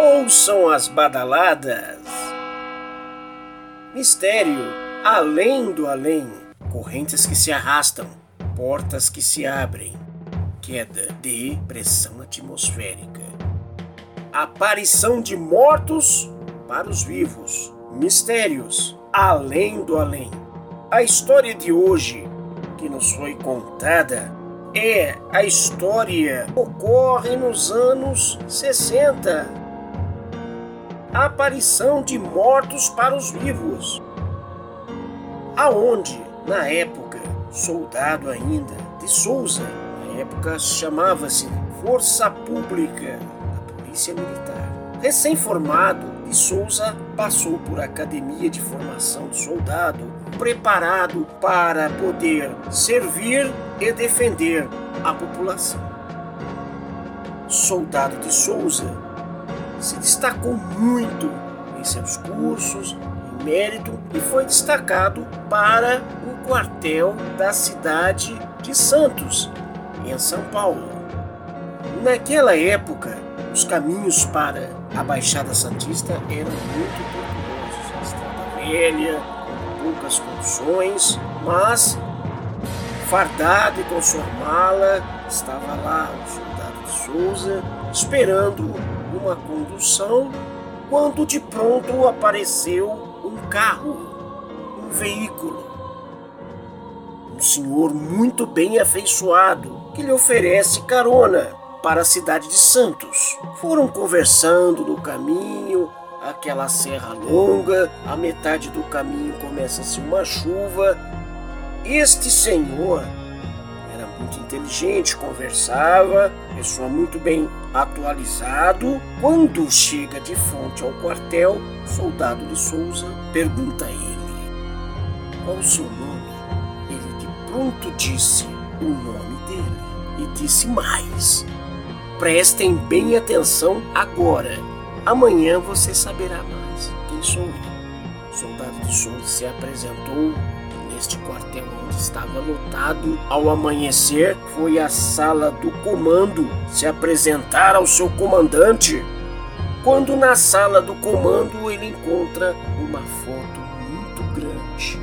ouçam as badaladas. Mistério além do além, correntes que se arrastam, portas que se abrem, queda de pressão atmosférica, aparição de mortos para os vivos, mistérios além do além. A história de hoje que nos foi contada é a história ocorre nos anos 60. Aparição de mortos para os vivos. Aonde, na época, soldado ainda de Souza, na época chamava-se Força Pública da Polícia Militar. Recém-formado, de Souza passou por academia de formação de soldado, preparado para poder servir e defender a população. Soldado de Souza se destacou muito em seus cursos, em mérito e foi destacado para o quartel da cidade de Santos, em São Paulo. Naquela época, os caminhos para a Baixada Santista eram muito perigosos. A estrada velha, poucas condições, mas fardado e com sua mala, estava lá o soldado de Souza, esperando uma condução, quando de pronto apareceu um carro, um veículo. Um senhor muito bem afeiçoado que lhe oferece carona para a cidade de Santos. Foram conversando no caminho, aquela serra longa, a metade do caminho começa-se uma chuva este senhor muito inteligente, conversava, pessoa muito bem atualizado. Quando chega de frente ao quartel, o soldado de Souza pergunta a ele: Qual o seu nome? Ele de pronto disse o nome dele e disse mais: Prestem bem atenção agora. Amanhã você saberá mais quem sou eu. O soldado de Souza se apresentou este quartel onde estava lotado ao amanhecer foi a sala do comando se apresentar ao seu comandante. Quando na sala do comando ele encontra uma foto muito grande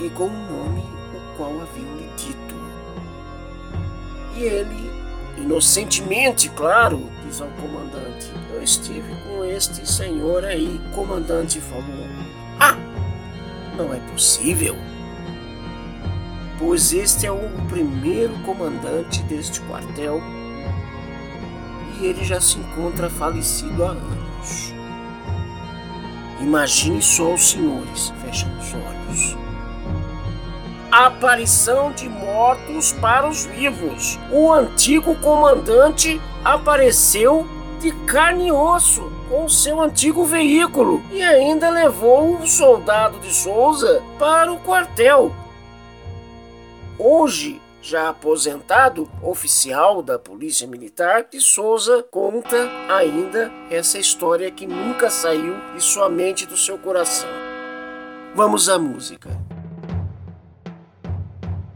e com um nome o qual haviam lhe dito. E ele, inocentemente, claro, diz ao comandante: Eu estive com este senhor aí. O comandante falou! Não é possível. Pois este é o primeiro comandante deste quartel e ele já se encontra falecido há anos. Imagine só os senhores, fecham os olhos. A aparição de mortos para os vivos. O antigo comandante apareceu de carne e osso com seu antigo veículo e ainda levou o soldado de Souza para o quartel. Hoje, já aposentado, oficial da Polícia Militar, de Souza conta ainda essa história que nunca saiu de sua mente do seu coração. Vamos à música.